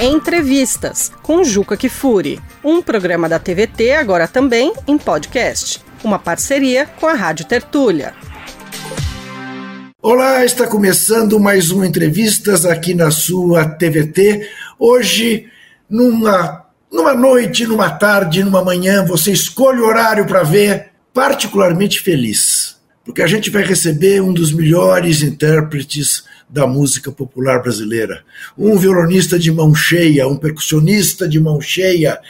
Entrevistas com Juca Kifuri, um programa da TVT agora também em podcast, uma parceria com a Rádio Tertúlia. Olá, está começando mais um Entrevistas aqui na sua TVT. Hoje, numa, numa noite, numa tarde, numa manhã, você escolhe o horário para ver, particularmente feliz, porque a gente vai receber um dos melhores intérpretes da música popular brasileira. Um violonista de mão cheia, um percussionista de mão cheia,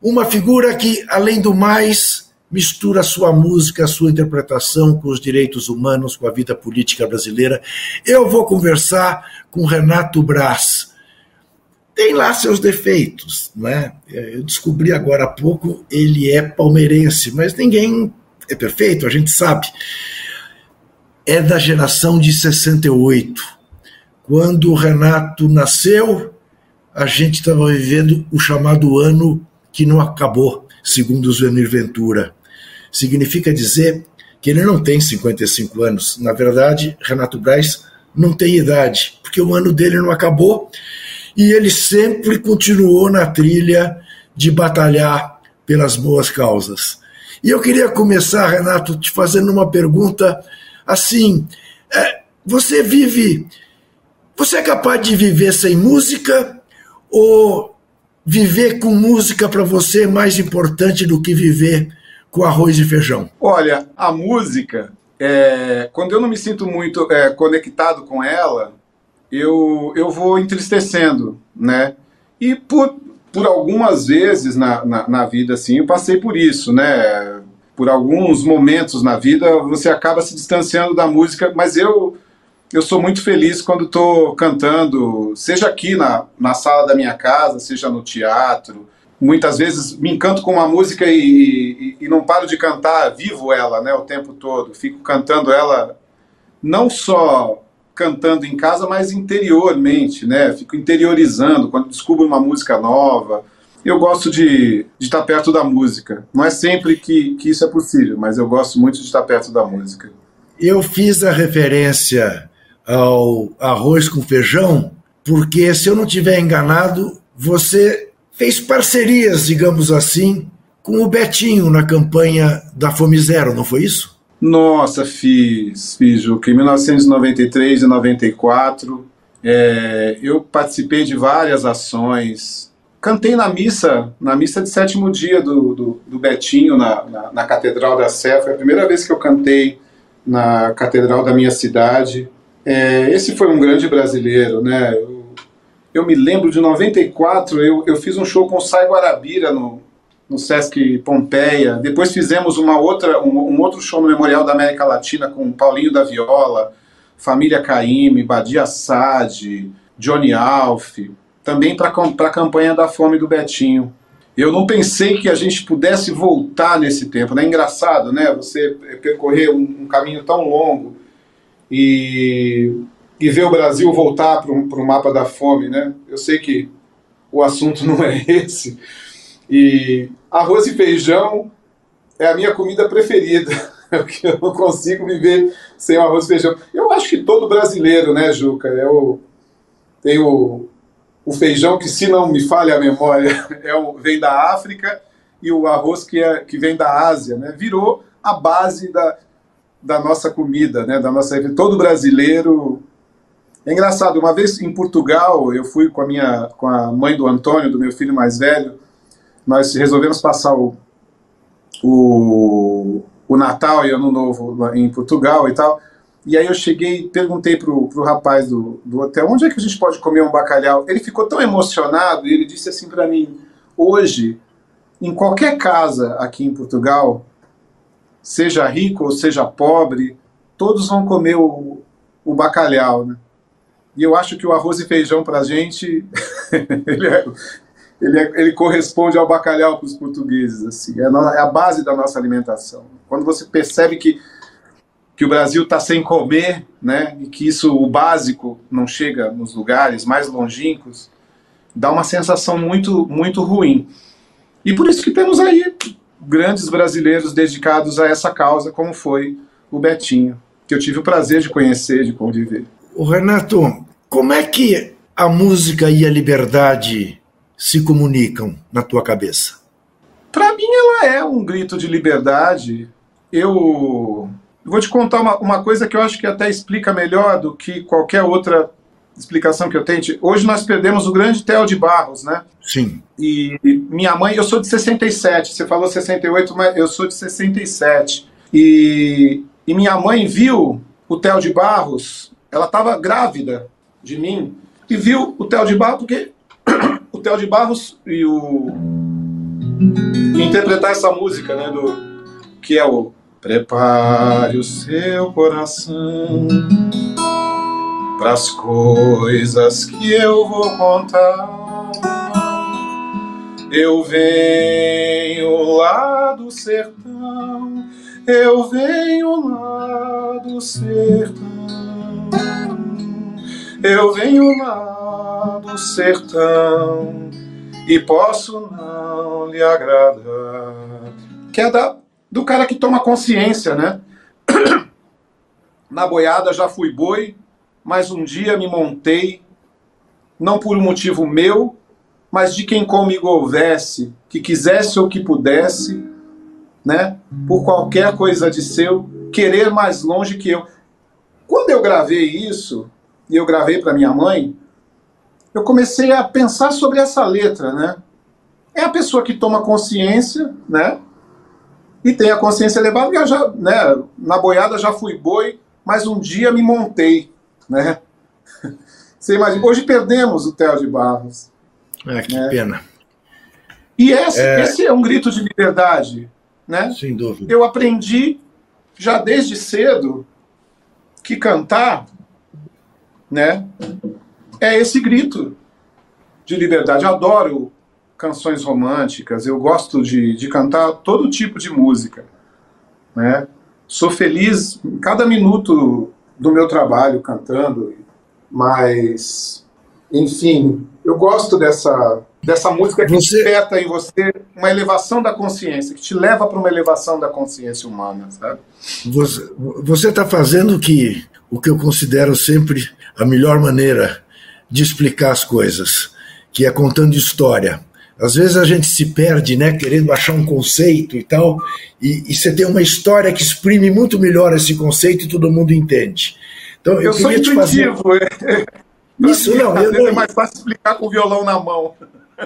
uma figura que, além do mais, mistura sua música, sua interpretação com os direitos humanos, com a vida política brasileira. Eu vou conversar com Renato Braz. Tem lá seus defeitos, né? Eu descobri agora há pouco, ele é palmeirense, mas ninguém é perfeito, a gente sabe. É da geração de 68. Quando o Renato nasceu, a gente estava vivendo o chamado ano que não acabou, segundo o Zuenir Ventura significa dizer que ele não tem 55 anos. Na verdade, Renato Braz não tem idade, porque o ano dele não acabou e ele sempre continuou na trilha de batalhar pelas boas causas. E eu queria começar, Renato, te fazendo uma pergunta assim: é, você vive. Você é capaz de viver sem música ou viver com música para você é mais importante do que viver com arroz e feijão? Olha, a música, é, quando eu não me sinto muito é, conectado com ela, eu, eu vou entristecendo, né? E por, por algumas vezes na, na, na vida, assim, eu passei por isso, né? Por alguns momentos na vida, você acaba se distanciando da música, mas eu eu sou muito feliz quando estou cantando, seja aqui na, na sala da minha casa, seja no teatro, muitas vezes me encanto com uma música e, e, e, não paro de cantar, vivo ela né, o tempo todo. Fico cantando ela não só cantando em casa, mas interiormente, né? Fico interiorizando quando descubro uma música nova. Eu gosto de, de estar perto da música. Não é sempre que, que isso é possível, mas eu gosto muito de estar perto da música. Eu fiz a referência ao arroz com feijão, porque se eu não tiver enganado, você fez parcerias, digamos assim, com o Betinho na campanha da Fome Zero, não foi isso? Nossa, fiz, fiz, Juca. Em 1993 e 94, é, eu participei de várias ações. Cantei na missa, na missa de sétimo dia do, do, do Betinho, na, na, na, Catedral da Sé. Foi a primeira vez que eu cantei na Catedral da minha cidade. É, esse foi um grande brasileiro, né? Eu eu me lembro de 94, eu, eu fiz um show com o Sai Guarabira no, no Sesc Pompeia. Depois fizemos uma outra, um, um, outro show no Memorial da América Latina com Paulinho da Viola, Família Caime, Badia Sade, Johnny Alf, também para a campanha da fome do Betinho. Eu não pensei que a gente pudesse voltar nesse tempo. É engraçado, né? Você percorrer um, um caminho tão longo e e ver o Brasil voltar para o mapa da fome, né? Eu sei que o assunto não é esse. E arroz e feijão é a minha comida preferida, porque eu não consigo viver sem arroz e feijão. Eu acho que todo brasileiro, né, Juca? É o, tem o, feijão que, se não me falha a memória, é o, vem da África e o arroz que, é, que vem da Ásia, né? Virou a base da, da nossa comida, né? Da nossa todo brasileiro é engraçado, uma vez em Portugal, eu fui com a minha com a mãe do Antônio, do meu filho mais velho, nós resolvemos passar o, o, o Natal e Ano Novo em Portugal e tal. E aí eu cheguei, perguntei pro, pro rapaz do, do hotel, onde é que a gente pode comer um bacalhau? Ele ficou tão emocionado e ele disse assim para mim, hoje, em qualquer casa aqui em Portugal, seja rico ou seja pobre, todos vão comer o, o bacalhau, né? E eu acho que o arroz e feijão para a gente, ele, é, ele, é, ele, corresponde ao bacalhau para os portugueses. Assim, é, é, a base da nossa alimentação. Quando você percebe que, que o Brasil está sem comer, né, e que isso, o básico, não chega nos lugares mais longínquos, dá uma sensação muito, muito ruim. E por isso que temos aí grandes brasileiros dedicados a essa causa, como foi o Betinho, que eu tive o prazer de conhecer, de conviver. O Renato, como é que a música e a liberdade se comunicam na tua cabeça? Para mim, ela é um grito de liberdade. Eu vou te contar uma, uma coisa que eu acho que até explica melhor do que qualquer outra explicação que eu tente. Hoje nós perdemos o grande Theo de Barros, né? Sim. E minha mãe, eu sou de 67, você falou 68, mas eu sou de 67. E, e minha mãe viu o Theo de Barros, ela estava grávida de mim, e viu o Theo de Barros, porque o Theo de Barros e o. E interpretar essa música, né? Do, que é o Prepare o seu coração para as coisas que eu vou contar. Eu venho lá do sertão, eu venho lá do sertão, eu venho lá do sertão e posso não lhe agradar. Que é da, do cara que toma consciência, né? Na boiada já fui boi, mas um dia me montei, não por um motivo meu, mas de quem comigo houvesse, que quisesse ou que pudesse, né, por qualquer coisa de seu, querer mais longe que eu. Quando eu gravei isso, e eu gravei para minha mãe, eu comecei a pensar sobre essa letra, né? É a pessoa que toma consciência, né? E tem a consciência elevada, eu já, né, na boiada já fui boi, mas um dia me montei, né? Você imagina, hoje perdemos o Theo de Barros. É, que né? pena. E esse é... esse é um grito de liberdade, né? Sem dúvida. Eu aprendi já desde cedo que cantar, né, é esse grito de liberdade. Eu adoro canções românticas, eu gosto de, de cantar todo tipo de música, né? Sou feliz em cada minuto do meu trabalho cantando, mas, enfim, eu gosto dessa, dessa música que você... desperta em você uma elevação da consciência, que te leva para uma elevação da consciência humana, sabe? Você está fazendo que, o que eu considero sempre a melhor maneira de explicar as coisas, que é contando história. Às vezes a gente se perde, né, querendo achar um conceito e tal, e, e você tem uma história que exprime muito melhor esse conceito e todo mundo entende. Então, eu, eu sou intuitivo. Fazer... Isso não, eu não. É mais fácil explicar com o violão na mão.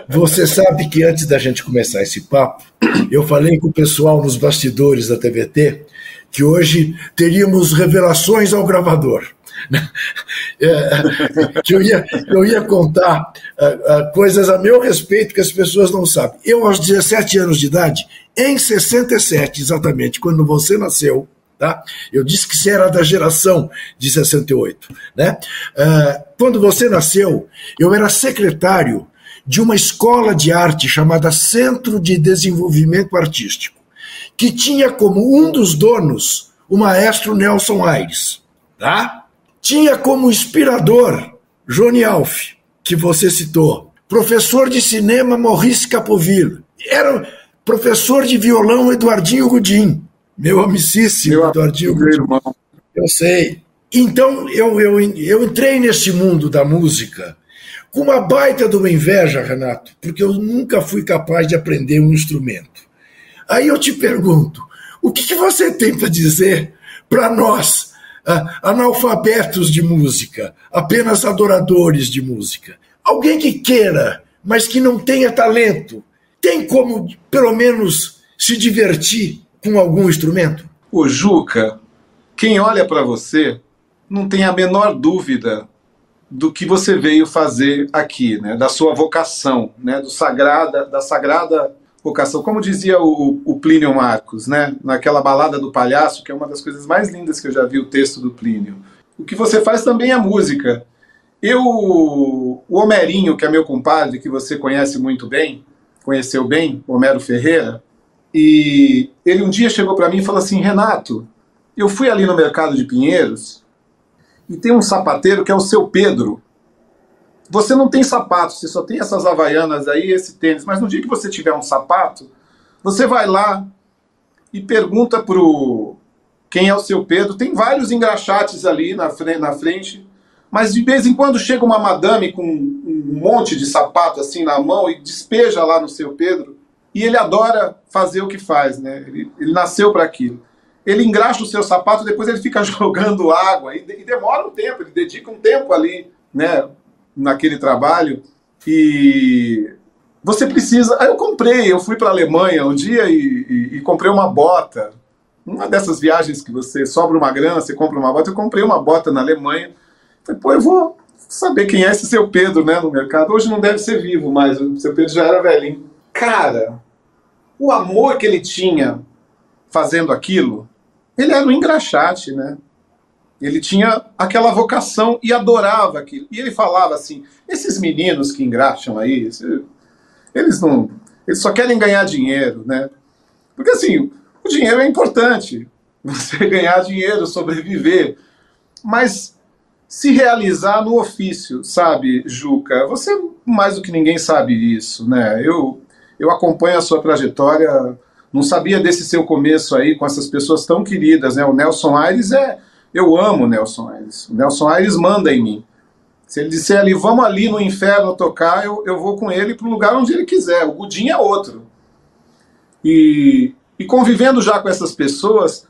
Você sabe que antes da gente começar esse papo, eu falei com o pessoal nos bastidores da TVT que hoje teríamos revelações ao gravador. É, que eu ia, eu ia contar uh, uh, coisas a meu respeito que as pessoas não sabem. Eu, aos 17 anos de idade, em 67, exatamente, quando você nasceu, tá? eu disse que você era da geração de 68. Né? Uh, quando você nasceu, eu era secretário de uma escola de arte chamada Centro de Desenvolvimento Artístico, que tinha como um dos donos o maestro Nelson Aires. Tá? Tinha como inspirador Johnny Alf, que você citou, professor de cinema Maurice Capoville, era professor de violão Eduardinho Gudim, meu amicíssimo meu Eduardinho Gudim. Irmão. Eu sei. Então eu, eu, eu entrei nesse mundo da música com uma baita de uma inveja, Renato, porque eu nunca fui capaz de aprender um instrumento. Aí eu te pergunto, o que, que você tem para dizer para nós, analfabetos de música, apenas adoradores de música. Alguém que queira, mas que não tenha talento, tem como, pelo menos, se divertir com algum instrumento? O Juca, quem olha para você não tem a menor dúvida do que você veio fazer aqui, né? da sua vocação, né? do sagrada, da sagrada Como dizia o, o, Plínio Marcos, né? naquela balada do palhaço, que é uma das coisas mais lindas que eu já vi o texto do Plínio. O que você faz também é música. Eu, o Homerinho, que é meu compadre, que você conhece muito bem, conheceu bem, Homero Ferreira, e ele um dia chegou para mim e falou assim: Renato, eu fui ali no mercado de Pinheiros e tem um sapateiro que é o seu Pedro. Você não tem sapato, você só tem essas havaianas aí, esse tênis. Mas no dia que você tiver um sapato, você vai lá e pergunta pro quem é o seu Pedro. Tem vários engraxates ali na frente, na frente Mas de vez em quando chega uma madame com um monte de sapato assim na mão e despeja lá no seu Pedro, e ele adora fazer o que faz, né? Ele, ele nasceu para aquilo. Ele engraxa o seu sapato, depois ele fica jogando água e, e demora um tempo, ele dedica um tempo ali, né, naquele trabalho. E você precisa. Aí eu comprei, eu fui para a Alemanha um dia e, e, e, comprei uma bota. Uma dessas viagens que você sobra uma grana, você compra uma bota. Eu comprei uma bota na Alemanha. Falei, pô, eu vou saber quem é esse seu Pedro, né, no mercado. Hoje não deve ser vivo, mas o seu Pedro já era velhinho. Cara, o amor que ele tinha fazendo aquilo, ele era um engraxate, né? Ele tinha aquela vocação e adorava aquilo. E ele falava assim: esses meninos que engraxam aí, eles não. Eles só querem ganhar dinheiro, né? Porque assim, o dinheiro é importante. Você ganhar dinheiro, sobreviver. Mas se realizar no ofício, sabe, Juca? Você mais do que ninguém sabe isso, né? Eu, eu acompanho a sua trajetória, não sabia desse seu começo aí com essas pessoas tão queridas, né? O Nelson Aires é. Eu amo Nelson Aires. O Nelson Aires manda em mim. Se ele disser ali, vamos ali no inferno tocar, eu, eu vou com ele para o lugar onde ele quiser. O Gudim é outro. E, e convivendo já com essas pessoas,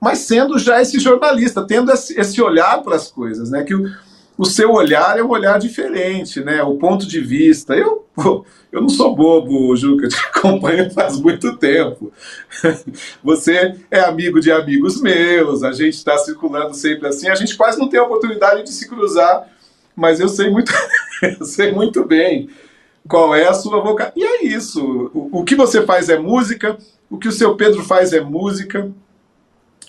mas sendo já esse jornalista, tendo esse, esse olhar para as coisas, né? Que o, o seu olhar é um olhar diferente, né? O ponto de vista. Eu, eu não sou bobo, Juca, te acompanho faz muito tempo. Você é amigo de amigos meus, a gente está circulando sempre assim, a gente quase não tem a oportunidade de se cruzar mas eu sei muito, eu sei muito bem qual é a sua vocação. E é isso. O, o que você faz é música, o que o seu Pedro faz é música.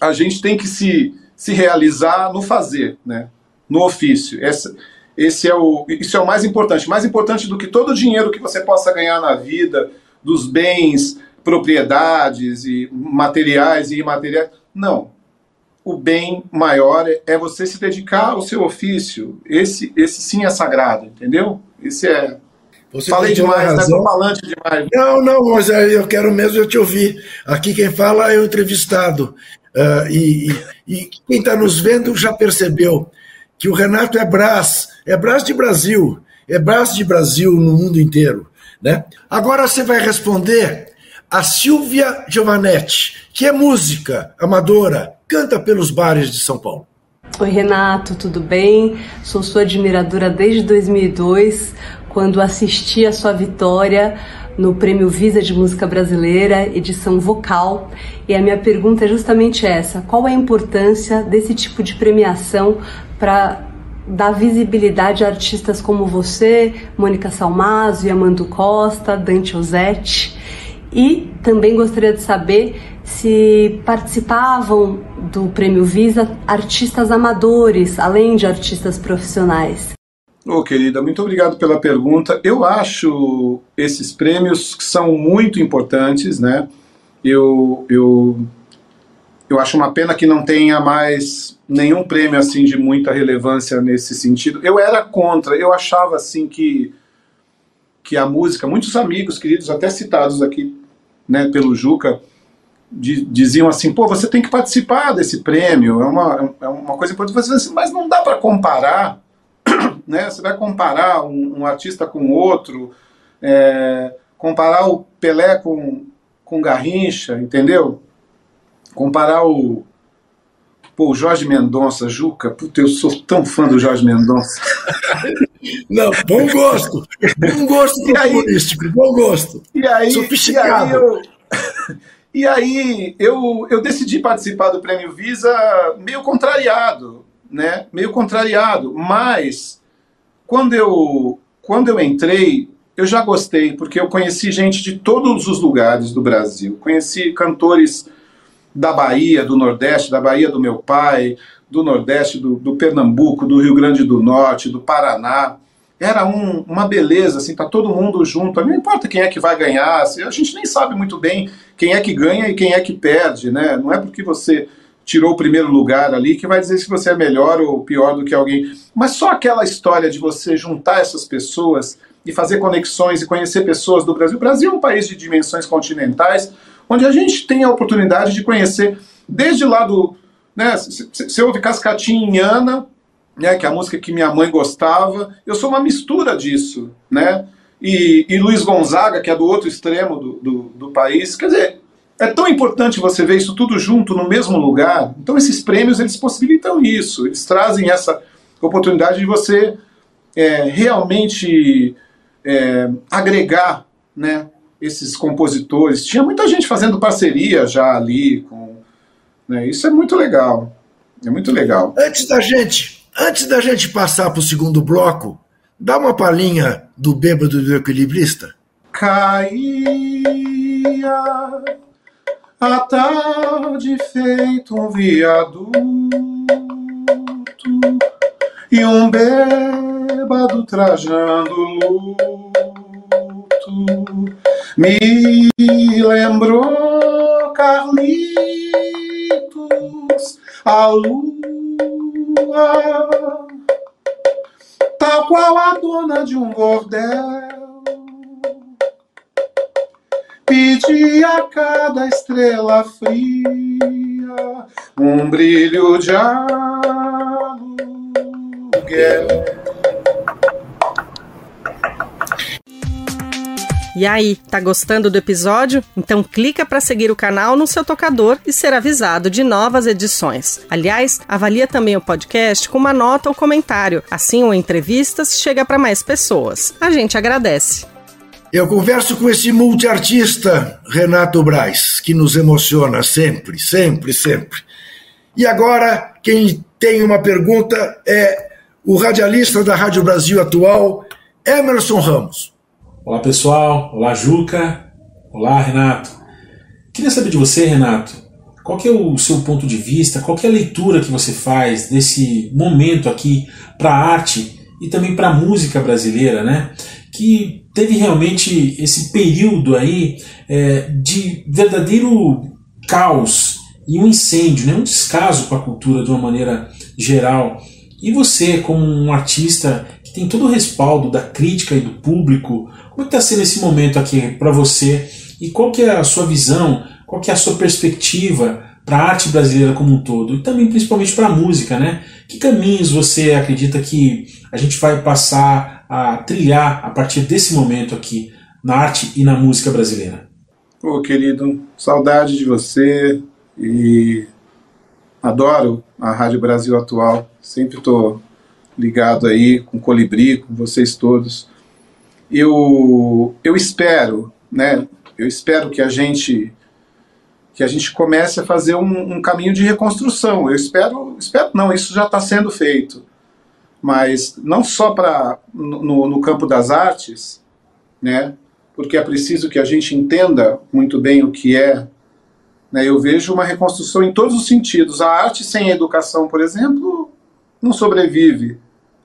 A gente tem que se, se realizar no fazer, né? No ofício. Essa, esse é o, isso é o mais importante. Mais importante do que todo o dinheiro que você possa ganhar na vida, dos bens, propriedades e materiais e imateriais. Não o bem maior é você se dedicar ao seu ofício. Esse, esse sim é sagrado, entendeu? Esse é. Você Falei demais, né? Tô falante demais. Não, não, mas eu quero mesmo eu te ouvir. Aqui quem fala é o entrevistado. Uh, e, e, e, quem está nos vendo já percebeu que o Renato é Brás, é Brás de Brasil, é Brás de Brasil no mundo inteiro. Né? Agora você vai responder a Silvia Giovanetti, que é música amadora, canta pelos bares de São Paulo. Oi, Renato, tudo bem? Sou sua admiradora desde 2002, quando assisti a sua vitória no Prêmio Visa de Música Brasileira, edição vocal. E a minha pergunta é justamente essa: qual é a importância desse tipo de premiação para dar visibilidade a artistas como você, Mônica Salmazo, Amando Costa, Dante Osetti? E também gostaria de saber se participavam do Prêmio Visa artistas amadores, além de artistas profissionais. Ô, oh, querida, muito obrigado pela pergunta. Eu acho esses prêmios que são muito importantes, né? Eu, eu, eu acho uma pena que não tenha mais nenhum prêmio assim de muita relevância nesse sentido. Eu era contra, eu achava assim que que a música, muitos amigos queridos, até citados aqui, né, pelo Juca, diziam assim, pô, você tem que participar desse prêmio, é uma, é uma coisa importante. Você assim, mas não dá para comparar, né? Você vai comparar um, um artista com outro, é, comparar o Pelé com, com Garrincha, entendeu? Comparar o, pô, o Jorge Mendonça, Juca, puta, eu sou tão fã do Jorge Mendonça. Não, bom gosto, bom gosto humorístico, bom gosto. E aí, Sofisticado. E aí eu... E aí eu, eu decidi participar do Prêmio Visa meio contrariado, né? Meio contrariado, mas quando eu quando eu entrei, eu já gostei, porque eu conheci gente de todos os lugares do Brasil. Conheci cantores da Bahia, do Nordeste, da Bahia do meu pai, do Nordeste, do, do Pernambuco, do Rio Grande do Norte, do Paraná era um, uma beleza, assim, tá todo mundo junto. Não importa quem é que vai ganhar, assim, a gente nem sabe muito bem quem é que ganha e quem é que perde, né? Não é porque você tirou o primeiro lugar ali que vai dizer se você é melhor ou pior do que alguém. Mas só aquela história de você juntar essas pessoas e fazer conexões e conhecer pessoas do Brasil. O Brasil é um país de dimensões continentais, onde a gente tem a oportunidade de conhecer desde lá do. Né, você ouve Cascatinha né, que é a música que minha mãe gostava. Eu sou uma mistura disso, né? E, e Luiz Gonzaga, que é do outro extremo do, do, do país. Quer dizer, é tão importante você ver isso tudo junto no mesmo lugar. Então esses prêmios eles possibilitam isso, eles trazem essa oportunidade de você é, realmente é, agregar, né, esses compositores. Tinha muita gente fazendo parceria já ali com, né, isso é muito legal, é muito legal. Antes da gente, antes da gente passar para o segundo bloco, dá uma palhinha do bêbado do equilibrista. Caía a tarde feito um viaduto e um bêbado trajando luto me lembrou Carlitos a lua tal qual a dona de um bordel Pedi a cada estrela fria um brilho de aluguel. E aí, tá gostando do episódio? Então clica para seguir o canal no seu tocador e ser avisado de novas edições. Aliás, avalia também o podcast com uma nota ou comentário, assim o entrevistas chega para mais pessoas. A gente agradece. Eu converso com esse multiartista, Renato Braz, que nos emociona sempre, sempre, sempre. E agora, quem tem uma pergunta é o radialista da Rádio Brasil Atual, Emerson Ramos. Olá, pessoal. Olá, Juca. Olá, Renato. Queria saber de você, Renato, qual é o seu ponto de vista, qual é a leitura que você faz desse momento aqui para a arte e também para a música brasileira, né? que teve realmente esse período aí é, de verdadeiro caos e um incêndio, né? um descaso com a cultura de uma maneira geral. E você, como um artista que tem todo o respaldo da crítica e do público, como é está sendo esse momento aqui para você? E qual que é a sua visão, qual que é a sua perspectiva para a arte brasileira como um todo? E também principalmente para a música, né? Que caminhos você acredita que a gente vai passar a trilhar a partir desse momento aqui na arte e na música brasileira. Ô querido, saudade de você e adoro a Rádio Brasil Atual. Sempre estou ligado aí com o Colibri, com vocês todos. Eu, eu espero, né? Eu espero que a gente que a gente comece a fazer um, um caminho de reconstrução. Eu espero, espero não, isso já está sendo feito mas não só para no, no, campo das artes, né? Porque é preciso que a gente entenda muito bem o que é. Né? Eu vejo uma reconstrução em todos os sentidos. A arte sem a educação, por exemplo, não sobrevive,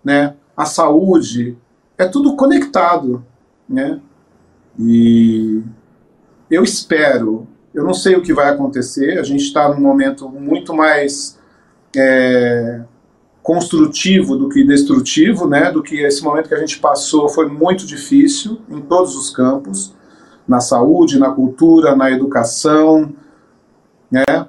né? A saúde é tudo conectado, né? E eu espero. Eu não sei o que vai acontecer. A gente está num momento muito mais é, construtivo do que destrutivo, né? Do que esse momento que a gente passou foi muito difícil em todos os campos, na saúde, na cultura, na educação, né?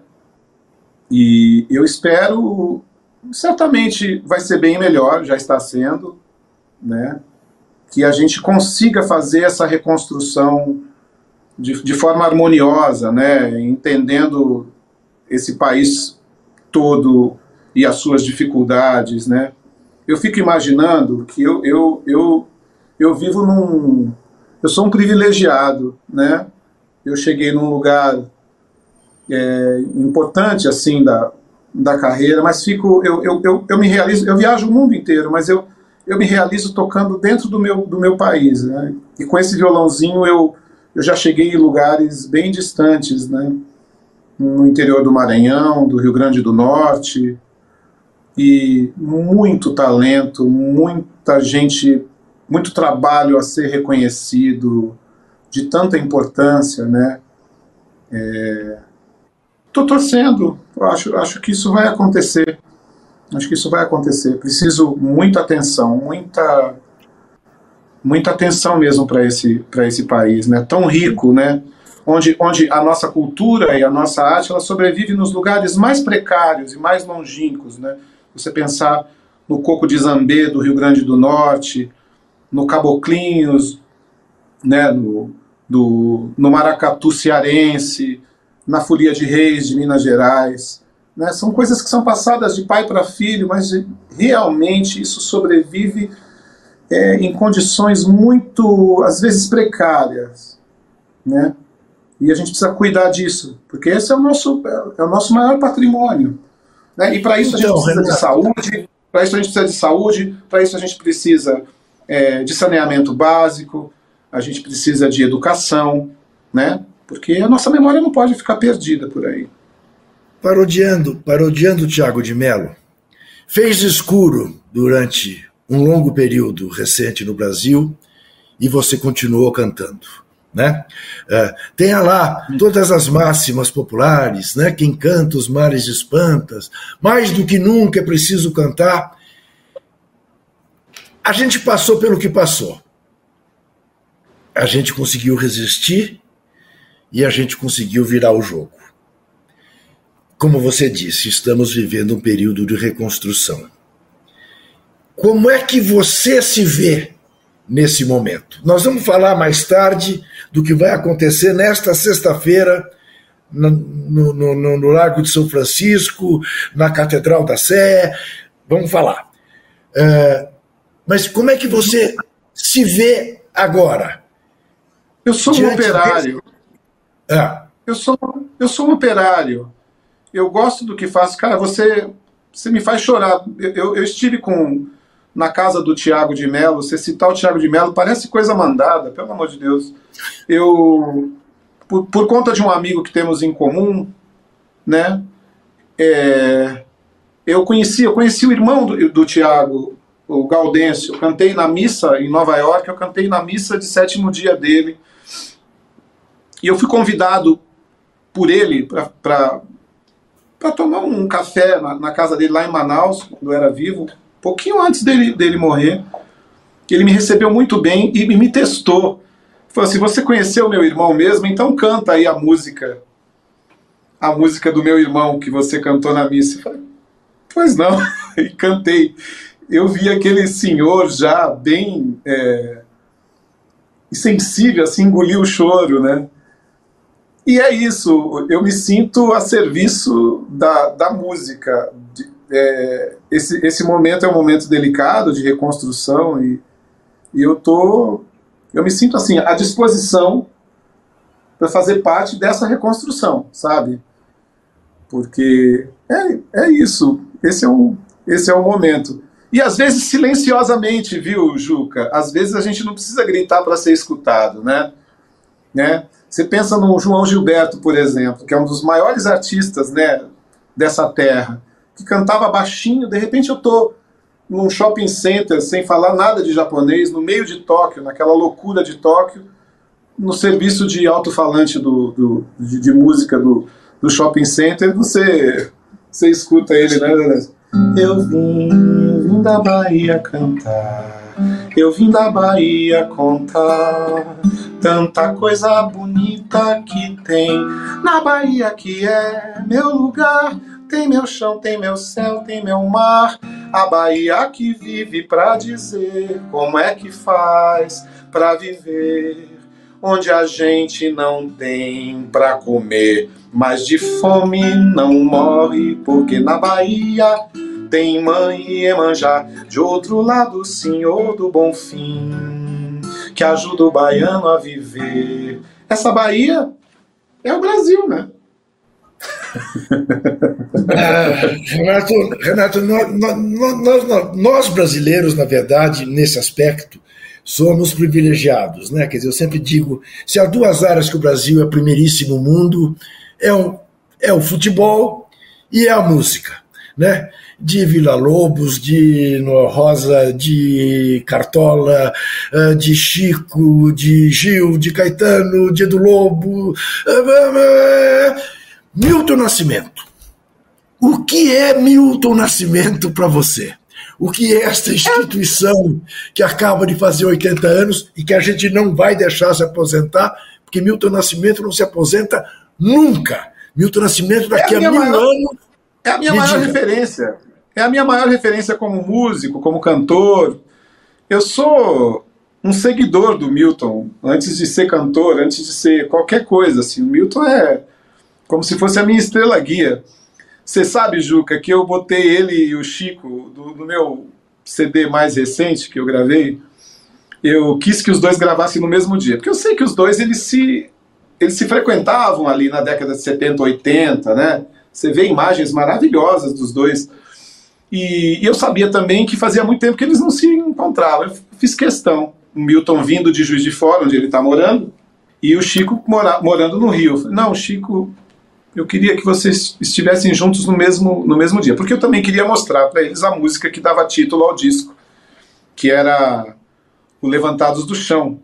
E eu espero, certamente vai ser bem melhor, já está sendo, né? Que a gente consiga fazer essa reconstrução de, de forma harmoniosa, né? Entendendo esse país todo e as suas dificuldades, né? Eu fico imaginando que eu, eu, eu, eu vivo num... Eu sou um privilegiado, né? Eu cheguei num lugar é, importante, assim, da, da carreira, mas fico... Eu, eu, eu, eu me realizo... Eu viajo o mundo inteiro, mas eu, eu me realizo tocando dentro do meu, do meu país, né? E com esse violãozinho eu, eu já cheguei em lugares bem distantes, né? No interior do Maranhão, do Rio Grande do Norte, e muito talento, muita gente, muito trabalho a ser reconhecido, de tanta importância, né? Estou torcendo, acho, acho que isso vai acontecer. Acho que isso vai acontecer. Preciso muita atenção, muita muita atenção mesmo para esse para esse país, né? Tão rico, né? Onde, onde a nossa cultura e a nossa arte ela sobrevive nos lugares mais precários e mais longínquos, né? você pensar no Coco de Zambê, do Rio Grande do Norte, no Caboclinhos, né, no, do, no Maracatu cearense, na Folia de Reis de Minas Gerais. Né? São coisas que são passadas de pai para filho, mas realmente isso sobrevive é, em condições muito, às vezes, precárias. Né? E a gente precisa cuidar disso, porque esse é o nosso, é o nosso maior patrimônio. Né? E para isso a gente então, precisa de saúde, para isso a gente precisa de saúde, para isso a gente precisa é, de saneamento básico, a gente precisa de educação, né? Porque a nossa memória não pode ficar perdida por aí. Parodiando, parodiando Tiago de Mello, fez escuro durante um longo período recente no Brasil e você continuou cantando. Né? Uh, tenha lá todas as máximas populares, né? quem canta os mares espantas, mais do que nunca é preciso cantar. A gente passou pelo que passou. A gente conseguiu resistir e a gente conseguiu virar o jogo. Como você disse, estamos vivendo um período de reconstrução. Como é que você se vê nesse momento? Nós vamos falar mais tarde do que vai acontecer nesta sexta-feira no, no, no, no, Largo de São Francisco, na Catedral da Sé. Vamos falar. É, mas como é que você se vê agora? Eu sou um operário. É. Eu, sou, eu sou um operário. Eu gosto do que faço. Cara, você, você me faz chorar. Eu, eu estive com na casa do Tiago de Mello, você citar o Tiago de Mello parece coisa mandada, pelo amor de Deus. Eu, por, por conta de um amigo que temos em comum, né, é, eu conheci, eu conheci o irmão do, do Tiago, o Gaudêncio, eu cantei na missa em Nova York, eu cantei na missa de sétimo dia dele, e eu fui convidado por ele para tomar um café na, na casa dele lá em Manaus, quando eu era vivo, pouquinho antes dele, dele morrer, ele me recebeu muito bem e me testou. Falou assim: você conheceu meu irmão mesmo? Então canta aí a música, a música do meu irmão que você cantou na missa. Eu falei, pois não, e cantei. Eu vi aquele senhor já bem é, sensível, assim, engoliu o choro, né? E é isso, eu me sinto a serviço da, da música, de, é, esse, esse momento é um momento delicado de reconstrução e, e eu tô eu me sinto assim à disposição para fazer parte dessa reconstrução, sabe? Porque é, é isso, esse é o esse é o momento. E às vezes silenciosamente, viu, Juca? Às vezes a gente não precisa gritar para ser escutado, né? né? Você pensa no João Gilberto, por exemplo, que é um dos maiores artistas, né, dessa terra que cantava baixinho, de repente eu tô num shopping center sem falar nada de japonês, no meio de Tóquio, naquela loucura de Tóquio, no serviço de alto-falante do, do de, de, música do, do shopping center, você, você escuta ele, né? Eu vim, vim da Bahia cantar, eu vim da Bahia contar tanta coisa bonita que tem na Bahia que é meu lugar tem meu chão, tem meu céu, tem meu mar. A Bahia que vive pra dizer como é que faz pra viver. Onde a gente não tem pra comer, mas de fome não morre, porque na Bahia tem mãe e Emanjá. De outro lado, o Senhor do Bom Fim, que ajuda o baiano a viver. Essa Bahia é o Brasil, né? Renato, Renato nós, nós, nós, brasileiros, na verdade, nesse aspecto, somos privilegiados. Né? Quer dizer, eu sempre digo: se há duas áreas que o Brasil é primeiríssimo mundo, é o, é o futebol e é a música. Né? de Vila Lobos, de Rosa, de Cartola, eh, de Chico, de Gil, de Caetano, de Edu Lobo. Eh, Milton Nascimento. O que é Milton Nascimento para você? O que é esta instituição que acaba de fazer 80 anos e que a gente não vai deixar se aposentar, porque Milton Nascimento não se aposenta nunca. Milton Nascimento daqui é a, a mil maior, anos. É a minha maior referência. é a minha maior referência como músico, como cantor. Eu sou um seguidor do Milton, antes de ser cantor, antes de ser qualquer coisa. Assim. O Milton é como se fosse a minha estrela guia. Você sabe, Juca, que eu botei ele e o Chico do, do meu CD mais recente que eu gravei. Eu quis que os dois gravassem no mesmo dia, porque eu sei que os dois eles se eles se frequentavam ali na década de 70, 80, né? Você vê imagens maravilhosas dos dois. E, e eu sabia também que fazia muito tempo que eles não se encontravam. Eu fiz questão. O Milton vindo de Juiz de Fora, onde ele está morando, e o Chico mora, morando no Rio. Falei, não, Chico, eu queria que vocês estivessem juntos no mesmo, no mesmo dia, porque eu também queria mostrar para eles a música que dava título ao disco, que era o Levantados do Chão,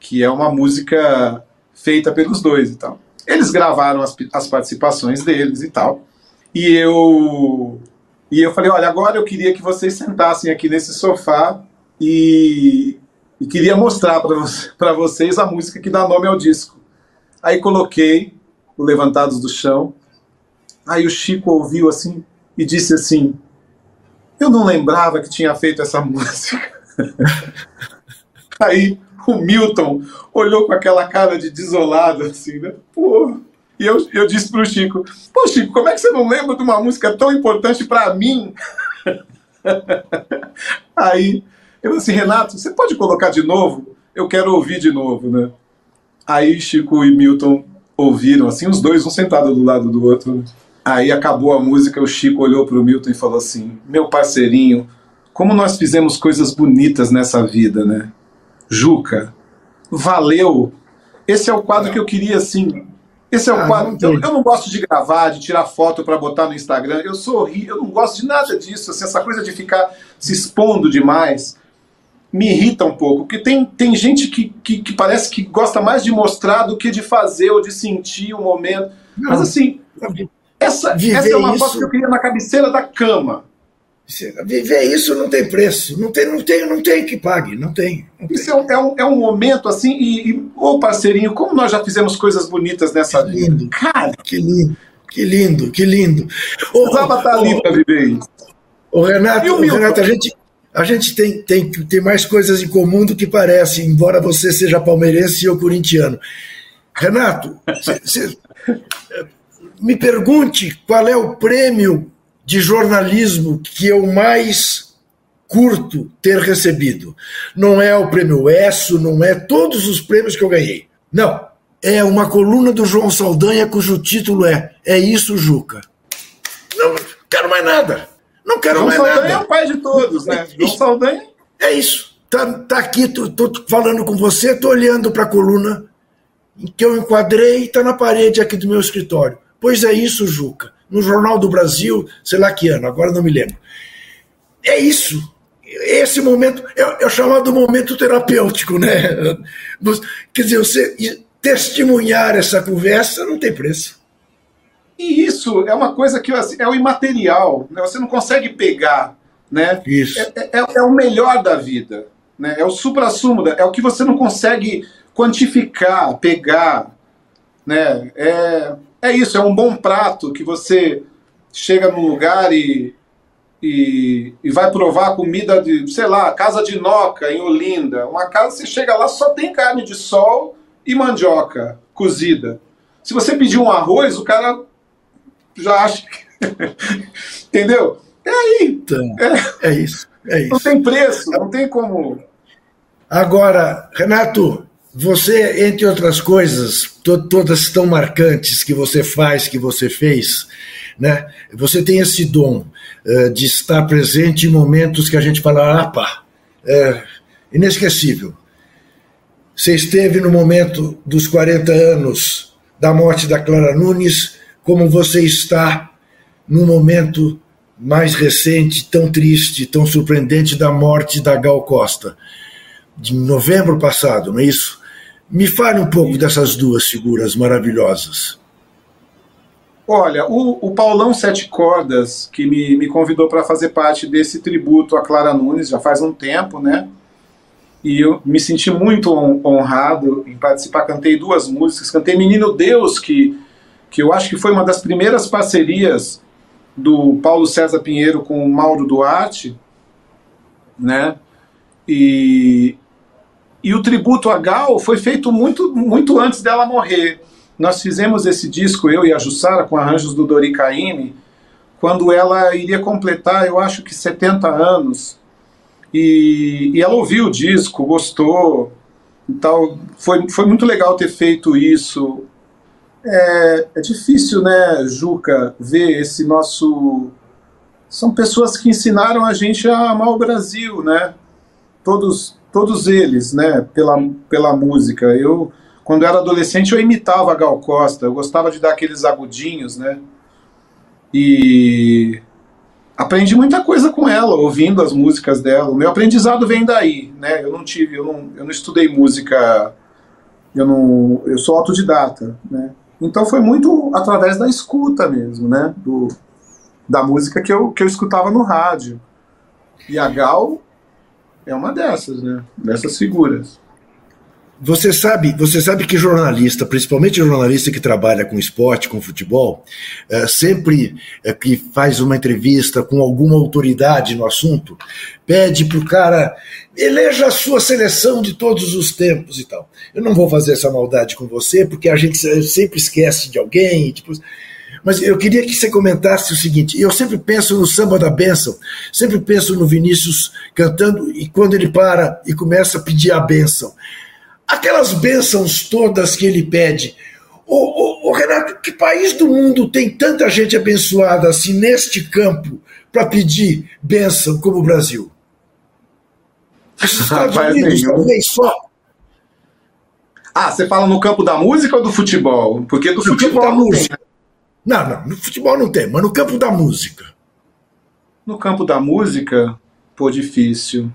que é uma música feita pelos dois e tal. Eles gravaram as, as participações deles e tal. E eu e eu falei, olha, agora eu queria que vocês sentassem aqui nesse sofá e, e queria mostrar para vocês a música que dá nome ao disco. Aí coloquei o Levantados do Chão. Aí o Chico ouviu assim e disse assim: Eu não lembrava que tinha feito essa música. Aí o Milton olhou com aquela cara de desolado, assim, né? Pô. E eu, eu disse pro Chico: Pô, Chico, como é que você não lembra de uma música tão importante para mim? Aí eu disse: Renato, você pode colocar de novo? Eu quero ouvir de novo, né? Aí Chico e Milton ouviram, assim, os dois, um sentado do lado do outro. Aí acabou a música, o Chico olhou pro Milton e falou assim: Meu parceirinho, como nós fizemos coisas bonitas nessa vida, né? Juca, valeu. Esse é o quadro que eu queria, assim. Esse é o ah, quadro. Eu, eu, não gosto de gravar, de tirar foto para botar no Instagram. Eu sou eu não gosto de nada disso. Assim, essa coisa de ficar se expondo demais me irrita um pouco. Porque tem, tem gente que, que, que parece que gosta mais de mostrar do que de fazer ou de sentir o momento. Não, Mas assim, essa, essa é uma isso... foto que eu queria na cabeceira da cama. Viver isso não tem preço, não tem, não tem, não tem que pague, não tem. Não isso tem. É, um, é um momento assim, e, e, ô parceirinho, como nós já fizemos coisas bonitas nessa que lindo, vida. Cara, que lindo, que lindo, que lindo. Precisava estar ali para viver isso. O Renato, o Renato, a gente, a gente tem, tem, tem mais coisas em comum do que parece, embora você seja palmeirense e eu corintiano. Renato, cê, cê, me pergunte qual é o prêmio de jornalismo que eu mais curto ter recebido. Não é o prêmio ESSO, não é todos os prêmios que eu ganhei. Não. É uma coluna do João Saldanha cujo título é É isso, Juca. Não quero mais nada. Não quero João mais Saldanha nada. é o pai de todos, né? João Saldanha. É isso. Tá, tá aqui, tô, tô falando com você, tô olhando para a coluna que eu enquadrei e tá na parede aqui do meu escritório. Pois é isso, Juca no Jornal do Brasil, sei lá que ano, agora não me lembro. É isso. Esse momento é, é o chamado momento terapêutico, né? Quer dizer, você testemunhar essa conversa não tem preço. E isso é uma coisa que assim, é o imaterial, né? você não consegue pegar. Né? Isso. É, é, é o melhor da vida. Né? É o supra-sumo, é o que você não consegue quantificar, pegar. Né? É, é isso, é um bom prato que você chega num lugar e, e, e, vai provar comida de, sei lá, casa de Noca, em Olinda. Uma casa, você chega lá, só tem carne de sol e mandioca cozida. Se você pedir um arroz, o cara já acha que... Entendeu? É aí. Então, é, é isso. É isso. Não tem preço, não tem como. Agora, Renato, você, entre outras coisas, to todas tão marcantes que você faz, que você fez, né? Você tem esse dom uh, de estar presente em momentos que a gente fala, ah, pá, é inesquecível. Você esteve no momento dos 40 anos da morte da Clara Nunes, como você está no momento mais recente, tão triste, tão surpreendente da morte da Gal Costa, de novembro passado, não é isso? Me fale um pouco dessas duas figuras maravilhosas. Olha, o, o Paulão Sete Cordas, que me, me convidou para fazer parte desse tributo a Clara Nunes, já faz um tempo, né? E eu me senti muito honrado em participar. Cantei duas músicas. Cantei Menino Deus, que, que eu acho que foi uma das primeiras parcerias do Paulo César Pinheiro com o Mauro Duarte, né? E, e o tributo a Gal foi feito muito, muito antes dela morrer. Nós fizemos esse disco, eu e a Jussara, com arranjos do Dori Caymmi, quando ela iria completar, eu acho que 70 anos. E, e ela ouviu o disco, gostou. Então, foi, foi muito legal ter feito isso. É, é difícil, né, Juca, ver esse nosso. São pessoas que ensinaram a gente a amar o Brasil, né? Todos, todos eles, né, pela, pela música. Eu, quando eu era adolescente, eu imitava a Gal Costa, eu gostava de dar aqueles agudinhos, né? E aprendi muita coisa com ela, ouvindo as músicas dela. O meu aprendizado vem daí, né? Eu não tive, eu não, eu não estudei música, eu não, eu sou autodidata, né? Então foi muito através da escuta mesmo, né? Do, da música que eu, que eu escutava no rádio. E a Gal é uma dessas, né? Dessas figuras. Você sabe, você sabe que jornalista, principalmente jornalista que trabalha com esporte, com futebol, é, sempre é, que faz uma entrevista com alguma autoridade no assunto, pede para o cara eleja a sua seleção de todos os tempos e tal. Eu não vou fazer essa maldade com você, porque a gente sempre esquece de alguém. Tipo, mas eu queria que você comentasse o seguinte: eu sempre penso no samba da bênção, sempre penso no Vinícius cantando, e quando ele para e começa a pedir a bênção aquelas bênçãos todas que ele pede. O, o, o, Renato, que país do mundo tem tanta gente abençoada assim neste campo para pedir bênção como o Brasil? Os Estados Unidos, talvez só. Ah, você fala no campo da música ou do futebol? Porque do no futebol da música. Não, não, no futebol não tem, mas no campo da música. No campo da música, pô, difícil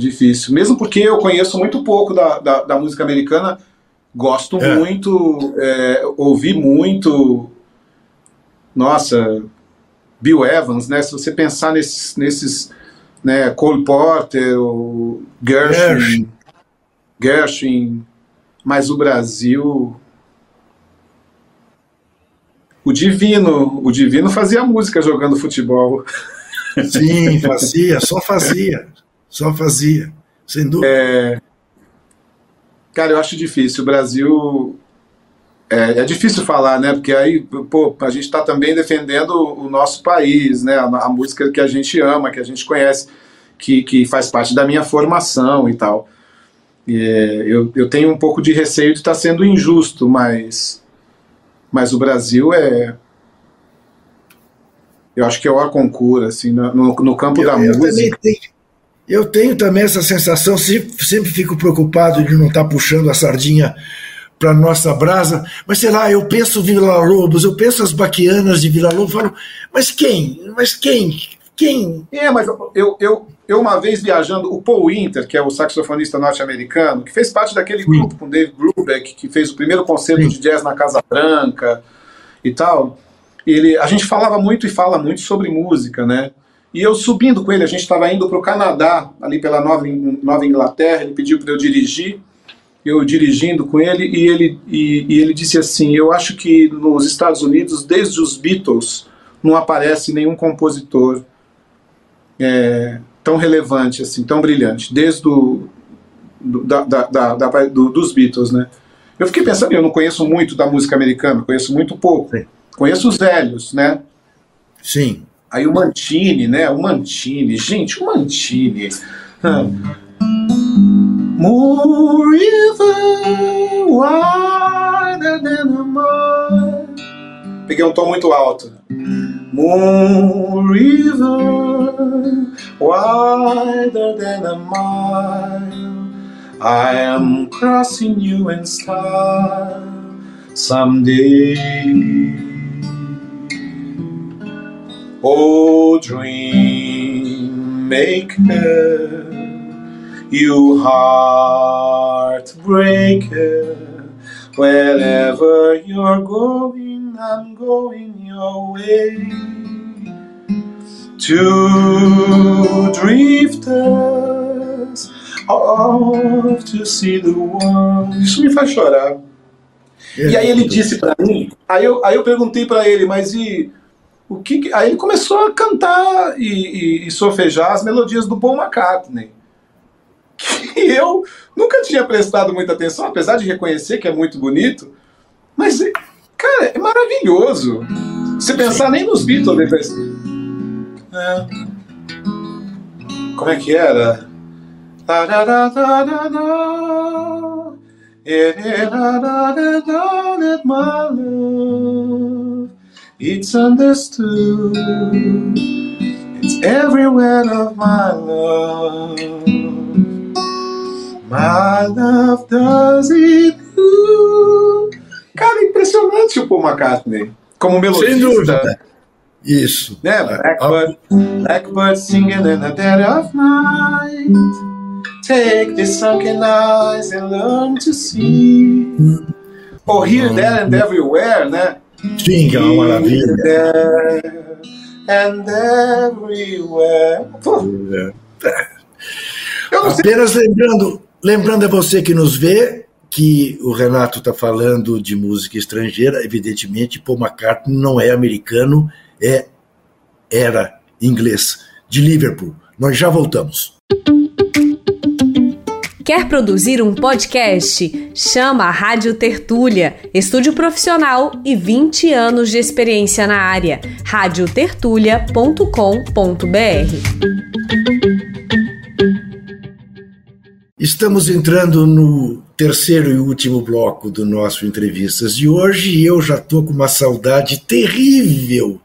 difícil. Mesmo porque eu conheço muito pouco da, da, da música americana, gosto é. muito, é, ouvi muito. Nossa, Bill Evans, né? Se você pensar nesses, nesses né, Cole Porter, Gershwin, Gershwin, mas o Brasil. O Divino, o Divino fazia música jogando futebol. Sim, fazia, só fazia. Só fazia, sem dúvida. É... Cara, eu acho difícil. O Brasil. É, é, difícil falar, né? Porque aí, pô, a gente está também defendendo o nosso país, né? A, a, música que a gente ama, que a gente conhece, que, que faz parte da minha formação e tal. E, é, eu, eu tenho um pouco de receio de estar tá sendo injusto, mas, mas o Brasil é. Eu acho que é o concura, assim, no, no campo eu, da eu música. Eu tenho também essa sensação, sempre, sempre fico preocupado de não estar tá puxando a sardinha para nossa brasa, mas sei lá, eu penso Vila Lobos, eu penso as baquianas de Vila Lobos, falo, mas quem? Mas quem? Quem? É, mas eu, eu, eu uma vez viajando, o Paul Winter, que é o saxofonista norte-americano, que fez parte daquele Sim. grupo com Dave Brubeck, que fez o primeiro concerto Sim. de jazz na Casa Branca e tal, ele, a gente falava muito e fala muito sobre música, né? E eu subindo com ele, a gente estava indo para o Canadá, ali pela Nova, Nova Inglaterra, ele pediu para eu dirigir, eu dirigindo com ele, e ele, e, e, ele disse assim: Eu acho que nos Estados Unidos, desde os Beatles, não aparece nenhum compositor é, tão relevante, assim, tão brilhante, desde do, do, da, da, da, do, dos Beatles, né? Eu fiquei pensando, eu não conheço muito da música americana, conheço muito pouco. Sim. Conheço os velhos, né? Sim. Aí o Mantini, né? O Mantini, gente, o Mantini. Ah. Moon River, wider than a mile. Peguei um tom muito alto. Moon River, wider than a mile. I am crossing you in style someday. Oh, dream maker, you heartbreaker, wherever you're going, I'm going your way. Two drifters off to see the world. Isso me faz chorar. E aí ele disse para mim, aí eu, aí eu perguntei para ele, mas e o que, que, Aí ele começou a cantar e, e, e sofejar as melodias do Paul McCartney. Que eu nunca tinha prestado muita atenção, apesar de reconhecer que é muito bonito, mas, cara, é maravilhoso. Se pensar nem nos Beatles, depois. É. Como é que era? It's understood. It's everywhere of my love. My love does it do. Cara, impressionante o Paul McCartney. Como melodista. Sem dúvida. Isso. Né? Blackbird, Blackbird singing in the dead of night. Take the sunken eyes and learn to see. Or here, there and everywhere, né? Sim, que é uma maravilha. There and everywhere. Pô, sei. Apenas lembrando, lembrando a você que nos vê que o Renato está falando de música estrangeira, evidentemente Paul McCartney não é americano, é era inglês de Liverpool. Nós já voltamos. Quer produzir um podcast? Chama a Rádio Tertúlia, estúdio profissional e 20 anos de experiência na área. radiotertulia.com.br Estamos entrando no terceiro e último bloco do nosso Entrevistas de hoje e eu já estou com uma saudade terrível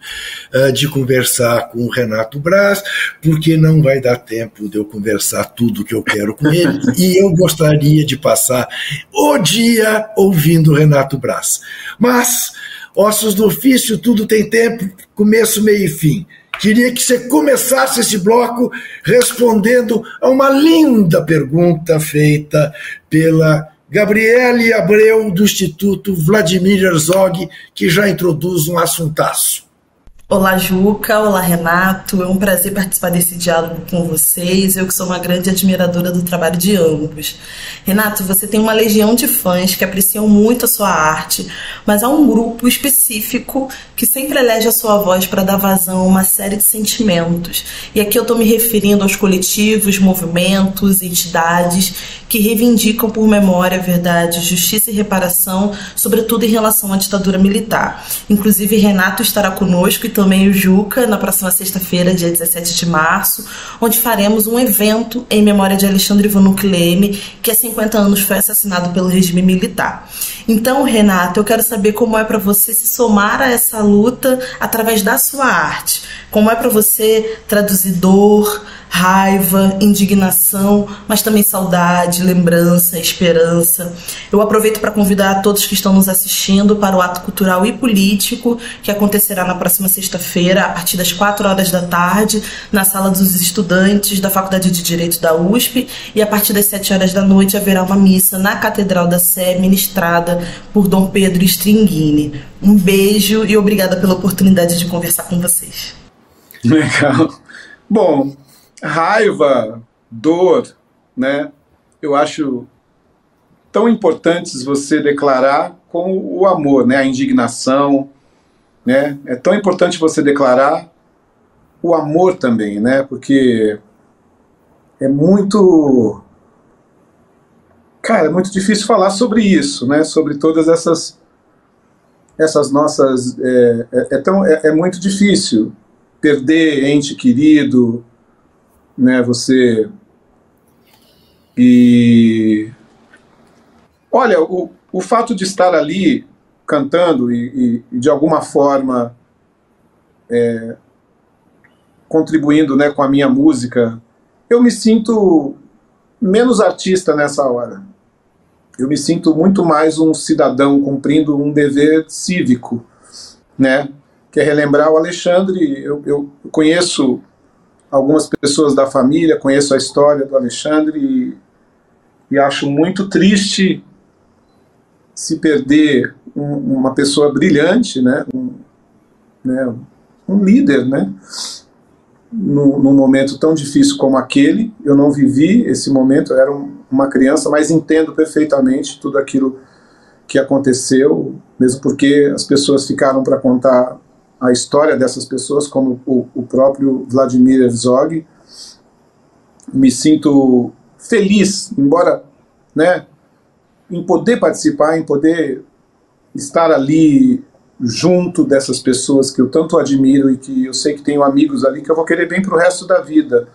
uh, de conversar com o Renato Braz, porque não vai dar tempo de eu conversar tudo que eu quero com ele e eu gostaria de passar o dia ouvindo o Renato Braz. Mas, ossos do ofício, tudo tem tempo, começo, meio e fim. Queria que você começasse esse bloco respondendo a uma linda pergunta feita pela Gabriele Abreu, do Instituto Vladimir Herzog, que já introduz um assuntaço. Olá, Juca. Olá, Renato. É um prazer participar desse diálogo com vocês. Eu que sou uma grande admiradora do trabalho de ambos. Renato, você tem uma legião de fãs que apreciam muito a sua arte, mas há um grupo específico que sempre elege a sua voz para dar vazão a uma série de sentimentos. E aqui eu estou me referindo aos coletivos, movimentos, entidades que reivindicam por memória, verdade, justiça e reparação, sobretudo em relação à ditadura militar. Inclusive, Renato estará conosco e também o Juca na próxima sexta-feira, dia 17 de março, onde faremos um evento em memória de Alexandre Vanuc Leme, que há 50 anos foi assassinado pelo regime militar. Então, Renato, eu quero saber como é para você se somar a essa luta através da sua arte. Como é para você traduzir dor, raiva, indignação, mas também saudade, lembrança, esperança. Eu aproveito para convidar todos que estão nos assistindo para o ato cultural e político que acontecerá na próxima sexta-feira, a partir das 4 horas da tarde, na sala dos estudantes da Faculdade de Direito da USP, e a partir das 7 horas da noite haverá uma missa na Catedral da Sé, ministrada por Dom Pedro Stringini. Um beijo e obrigada pela oportunidade de conversar com vocês. Legal. Bom, raiva, dor, né? Eu acho tão importantes você declarar com o amor, né? A indignação, né? É tão importante você declarar o amor também, né? Porque é muito cara, é muito difícil falar sobre isso, né? Sobre todas essas essas nossas é, é, é tão é, é muito difícil perder ente querido, né? Você e olha o, o fato de estar ali cantando e, e de alguma forma é, contribuindo né, com a minha música, eu me sinto menos artista nessa hora. Eu me sinto muito mais um cidadão cumprindo um dever cívico, né? Que é relembrar o Alexandre. Eu, eu conheço algumas pessoas da família, conheço a história do Alexandre e, e acho muito triste se perder um, uma pessoa brilhante, né, um, né, um líder, né, num, num, momento tão difícil como aquele. Eu não vivi esse momento, eu era um, uma criança, mas entendo perfeitamente tudo aquilo que aconteceu, mesmo porque as pessoas ficaram para contar a história dessas pessoas, como o, o próprio Vladimir Herzog. Me sinto feliz, embora, né, em poder participar, em poder estar ali junto dessas pessoas que eu tanto admiro e que eu sei que tenho amigos ali que eu vou querer bem para o resto da vida,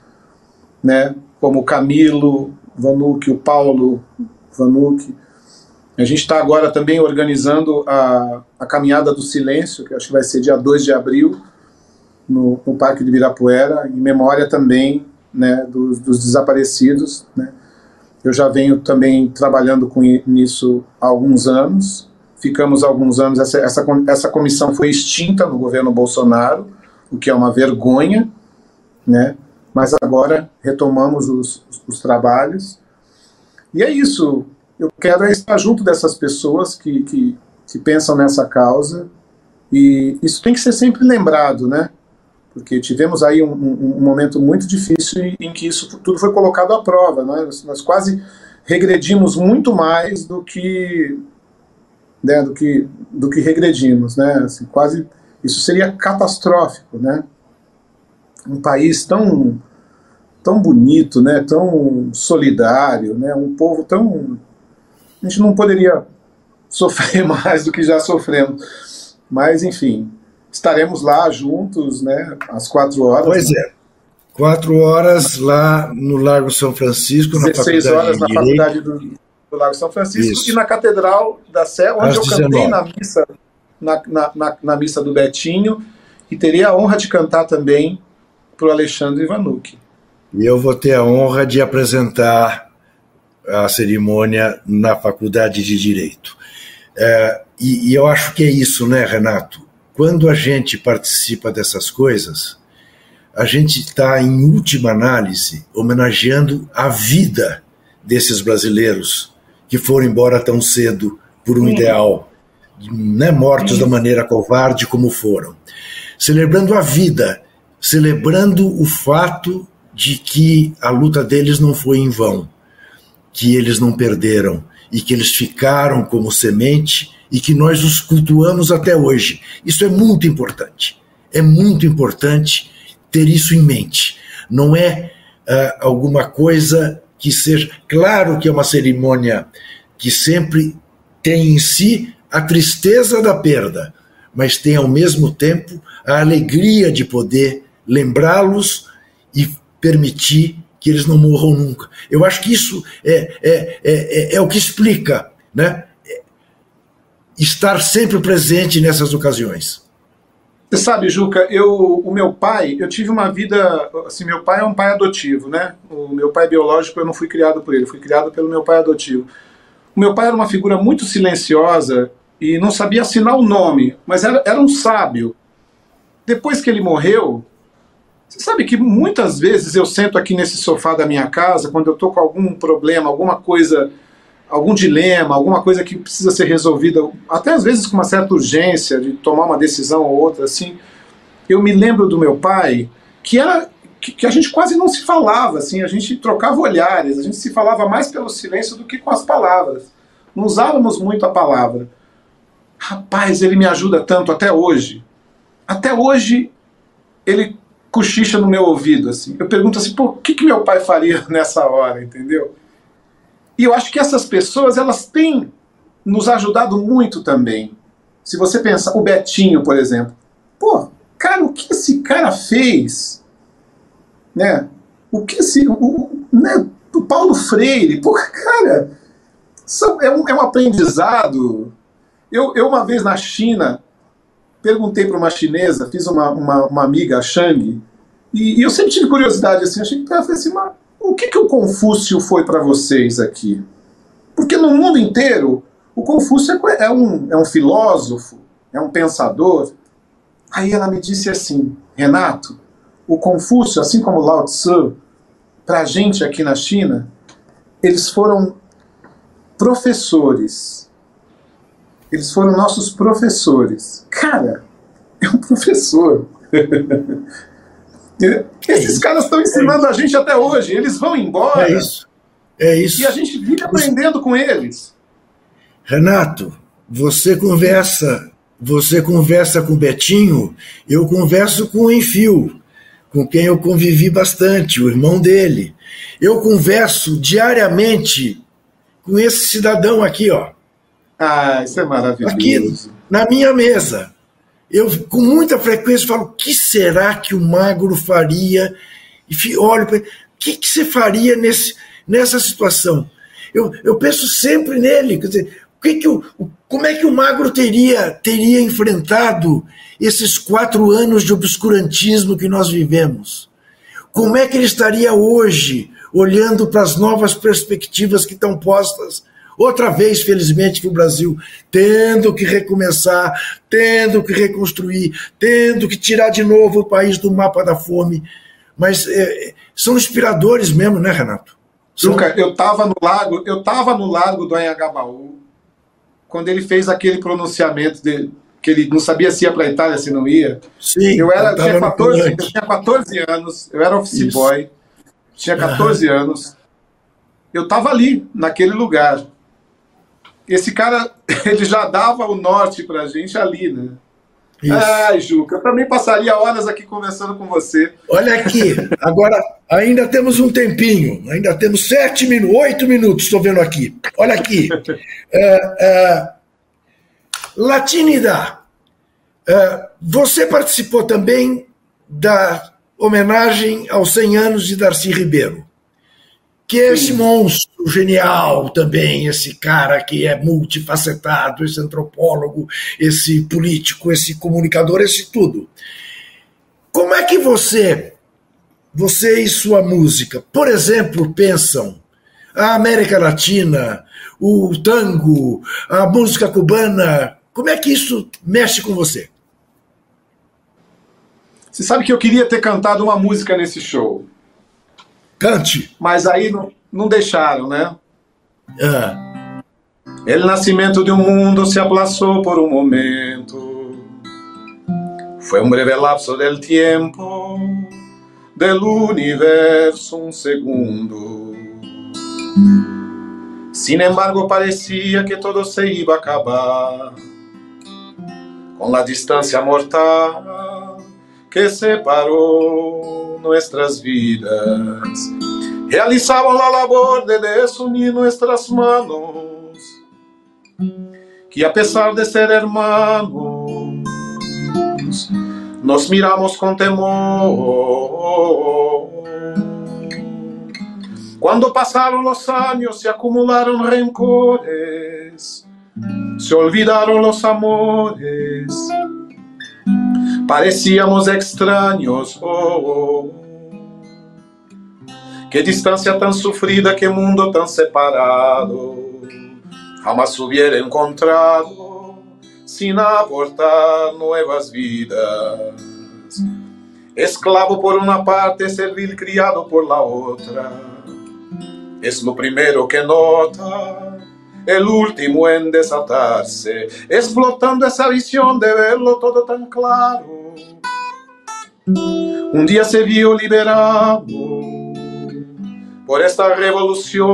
né? Como o Camilo Vanucci, o Paulo Vanucci. A gente está agora também organizando a, a Caminhada do Silêncio, que acho que vai ser dia 2 de abril, no, no Parque de Virapuera, em memória também né, dos, dos desaparecidos. Né? Eu já venho também trabalhando com nisso há alguns anos, ficamos alguns anos, essa, essa, essa comissão foi extinta no governo Bolsonaro, o que é uma vergonha, né? mas agora retomamos os, os, os trabalhos. E é isso, eu quero estar junto dessas pessoas que, que, que pensam nessa causa, e isso tem que ser sempre lembrado, né? porque tivemos aí um, um, um, momento muito difícil em que isso tudo foi colocado à prova. Né? Nós, nós quase regredimos muito mais do que né, do que do que regredimos, né? Assim, quase isso seria catastrófico, né? Um país tão tão bonito, né? Tão solidário, né? Um povo tão a gente não poderia sofrer mais do que já sofremos. Mas enfim, estaremos lá juntos, né? Às quatro horas. Pois é. Quatro horas lá no Largo São Francisco, na 16 horas na faculdade do do Lago São Francisco Isso. e na Catedral da Sé, onde Às eu cantei 19. na missa, na, na, na, na, missa do Betinho, e teria a honra de cantar também para o Alexandre Ivanucci. E eu vou ter a honra de apresentar a cerimônia na Faculdade de Direito. É, e, e eu acho que é isso, né, Renato? Quando a gente participa dessas coisas, a gente está, em última análise, homenageando a vida desses brasileiros que foram embora tão cedo por um ideal, né, mortos da maneira covarde como foram. Celebrando a vida, celebrando o fato de que a luta deles não foi em vão, que eles não perderam e que eles ficaram como semente e que nós os cultuamos até hoje. Isso é muito importante. É muito importante ter isso em mente. Não é uh, alguma coisa que seja. Claro que é uma cerimônia que sempre tem em si a tristeza da perda, mas tem ao mesmo tempo a alegria de poder lembrá-los e permitir que eles não morram nunca. Eu acho que isso é, é, é, é o que explica né? estar sempre presente nessas ocasiões. Você sabe, Juca, eu, o meu pai, eu tive uma vida, assim, meu pai é um pai adotivo, né? O meu pai biológico eu não fui criado por ele, fui criado pelo meu pai adotivo. O meu pai era uma figura muito silenciosa e não sabia assinar o nome, mas era, era um sábio. Depois que ele morreu, você sabe que muitas vezes eu sento aqui nesse sofá da minha casa, quando eu tô com algum problema, alguma coisa algum dilema, alguma coisa que precisa ser resolvida, até às vezes com uma certa urgência de tomar uma decisão ou outra, assim. Eu me lembro do meu pai, que era que, que, a gente quase não se falava, assim, a gente trocava olhares, a gente se falava mais pelo silêncio do que com as palavras. Não usávamos muito a palavra. Rapaz, ele me ajuda tanto até hoje. Até hoje ele cochicha no meu ouvido, assim. Eu pergunto assim, pô, o que, que meu pai faria nessa hora, entendeu? E eu acho que essas pessoas, elas têm nos ajudado muito também. Se você pensar, o Betinho, por exemplo. Pô, cara, o que esse cara fez? Né? O que esse. O, né? o Paulo Freire, pô, cara, é um, é um aprendizado. Eu, eu, uma vez na China, perguntei para uma chinesa, fiz uma, uma, uma amiga, a Shang, e, e, eu sempre tive curiosidade, assim, achei que ela falei assim, mas o que, que o Confúcio foi para vocês aqui? Porque no mundo inteiro, o Confúcio é, é um, é um filósofo, é um pensador. Aí ela me disse assim: Renato, o Confúcio, assim como Lao Tzu, para a gente aqui na China, eles foram professores. Eles foram nossos professores. Cara, é um professor. Esses é caras estão ensinando a gente até hoje. Eles vão embora. É isso. É isso. E a gente vive aprendendo com eles. Renato, você conversa, você conversa com o Betinho, eu converso com o Enfio, com quem eu convivi bastante, o irmão dele. Eu converso diariamente com esse cidadão aqui, ó. Ah, isso é maravilhoso. Aqui, na minha mesa. Eu, com muita frequência, falo: o que será que o magro faria? E olho para o que, que você faria nesse, nessa situação? Eu, eu penso sempre nele. Quer dizer, o que que o, como é que o magro teria, teria enfrentado esses quatro anos de obscurantismo que nós vivemos? Como é que ele estaria hoje olhando para as novas perspectivas que estão postas Outra vez, felizmente, que o Brasil tendo que recomeçar, tendo que reconstruir, tendo que tirar de novo o país do mapa da fome. Mas é, são inspiradores mesmo, né, Renato? São... Luca, eu estava no lago, eu estava no lago do Anhangabaú quando ele fez aquele pronunciamento de, que ele não sabia se ia para a Itália, se não ia. Sim, eu era tinha 14, eu tinha 14 anos, eu era office Isso. boy, tinha 14 uhum. anos. Eu estava ali, naquele lugar esse cara, ele já dava o norte pra gente ali, né? Isso. Ai, Juca, eu também passaria horas aqui conversando com você. Olha aqui, agora ainda temos um tempinho, ainda temos sete minutos, oito minutos, estou vendo aqui. Olha aqui. É, é, Latinidade, é, você participou também da homenagem aos 100 anos de Darcy Ribeiro que é esse monstro genial também, esse cara que é multifacetado, esse antropólogo, esse político, esse comunicador, esse tudo. Como é que você, você e sua música, por exemplo, pensam a América Latina, o tango, a música cubana, como é que isso mexe com você? Você sabe que eu queria ter cantado uma música nesse show. Cante. Mas aí não, não deixaram, né? Ah. El nascimento de um mundo se aplazou por um momento. Foi um breve lapso del tiempo, del universo um segundo. Sin embargo, parecia que todo se iba a acabar com a distância mortal que separou nuestras vidas. Realizaban la labor de desunir nuestras manos, que a pesar de ser hermanos, nos miramos con temor. Cuando pasaron los años se acumularon rencores, se olvidaron los amores parecíamos extraños. Oh, oh. Que distância tão sofrida, que mundo tão separado, jamás hubiera encontrado sin aportar nuevas vidas. Esclavo por una parte, servil criado por la otra. Es lo primero que nota el último en desatarse, explotando esa visión de verlo todo tan claro un día se vio liberado por esta revolución.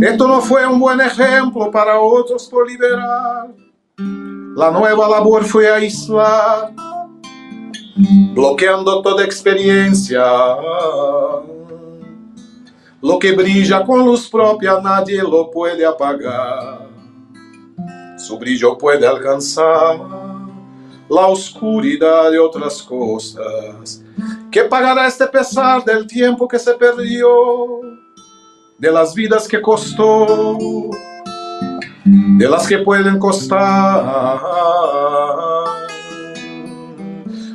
Esto no fue un buen ejemplo para otros por liberar. La nueva labor fue aislar, bloqueando toda experiencia. Lo que brilla con luz propia nadie lo puede apagar. Su brillo puede alcanzar la oscuridad de otras cosas. ¿Qué pagará este pesar del tiempo que se perdió? De las vidas que costó, de las que pueden costar.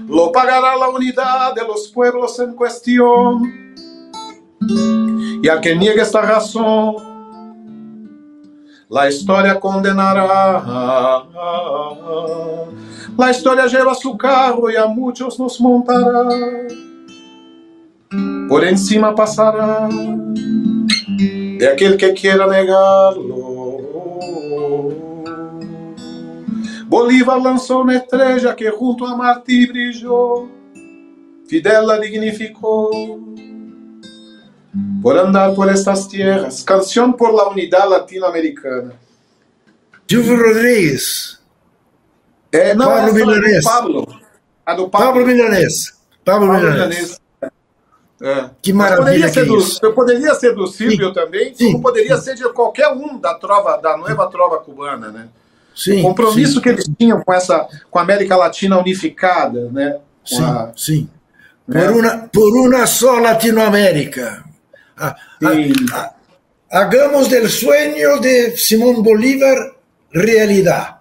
Lo pagará la unidad de los pueblos en cuestión. Y al que niegue esta razón, la historia condenará. La historia lleva su carro y a muchos nos montará. Por encima pasará de aquel que quiera negarlo. Bolívar lanzó una estrella que junto a Martí brilló. Fidel la dignificó. Por andar por estas tierras. Canción por la unidad latinoamericana. Silvio Rodrigues. É, não, Pablo Milanês. Pablo. A do Pablo, Pablo Milanês. Pablo, Pablo Milanês. É. Que Mas maravilha poderia que ser é do, isso. Poderia ser do Silvio Sim. também, Sim. como poderia ser de qualquer um da trova, da nova trova cubana, né? Sim, o compromisso sim, que eles tinham com essa, com a América Latina unificada, né? Com sim, a- sim. né? Por, una, por una só Latinoamérica. Hagamos del sueño de Simón Bolívar realidad.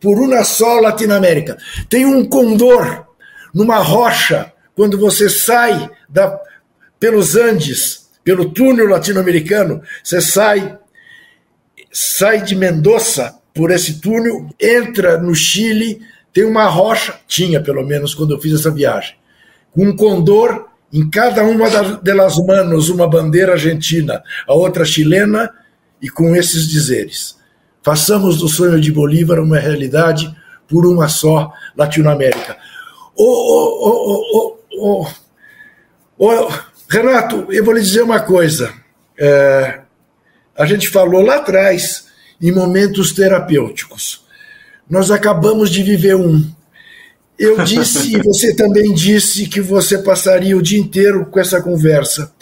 Por una só Latinoamérica. Tem um condor numa rocha quando você sai da, pelos Andes, pelo túnel latino-americano, você sai sai de Mendoza por esse túnel, entra no Chile, tem uma rocha, tinha pelo menos quando eu fiz essa viagem, com um condor em cada uma delas manos, uma bandeira argentina, a outra chilena, e com esses dizeres: façamos do sonho de Bolívar uma realidade por uma só Latinoamérica. Ô, ô, ô, ô, Renato, eu vou lhe dizer uma coisa. É, a gente falou lá atrás em momentos terapêuticos. Nós acabamos de viver um. Eu disse, e você também disse, que você passaria o dia inteiro com essa conversa.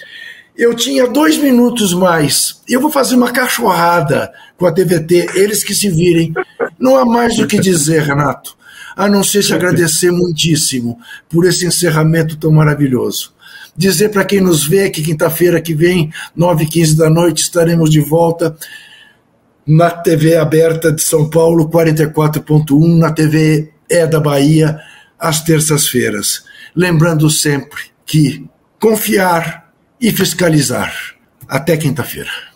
Eu tinha dois minutos mais. Eu vou fazer uma cachorrada com a TVT, eles que se virem. Não há mais o que dizer, Renato, a não ser te agradecer muitíssimo por esse encerramento tão maravilhoso. Dizer para quem nos vê que quinta-feira que vem, 9h15 da noite, estaremos de volta na TV aberta de São Paulo, 44.1, na TV É da Bahia, às terças-feiras. Lembrando sempre que confiar e fiscalizar. Até quinta-feira.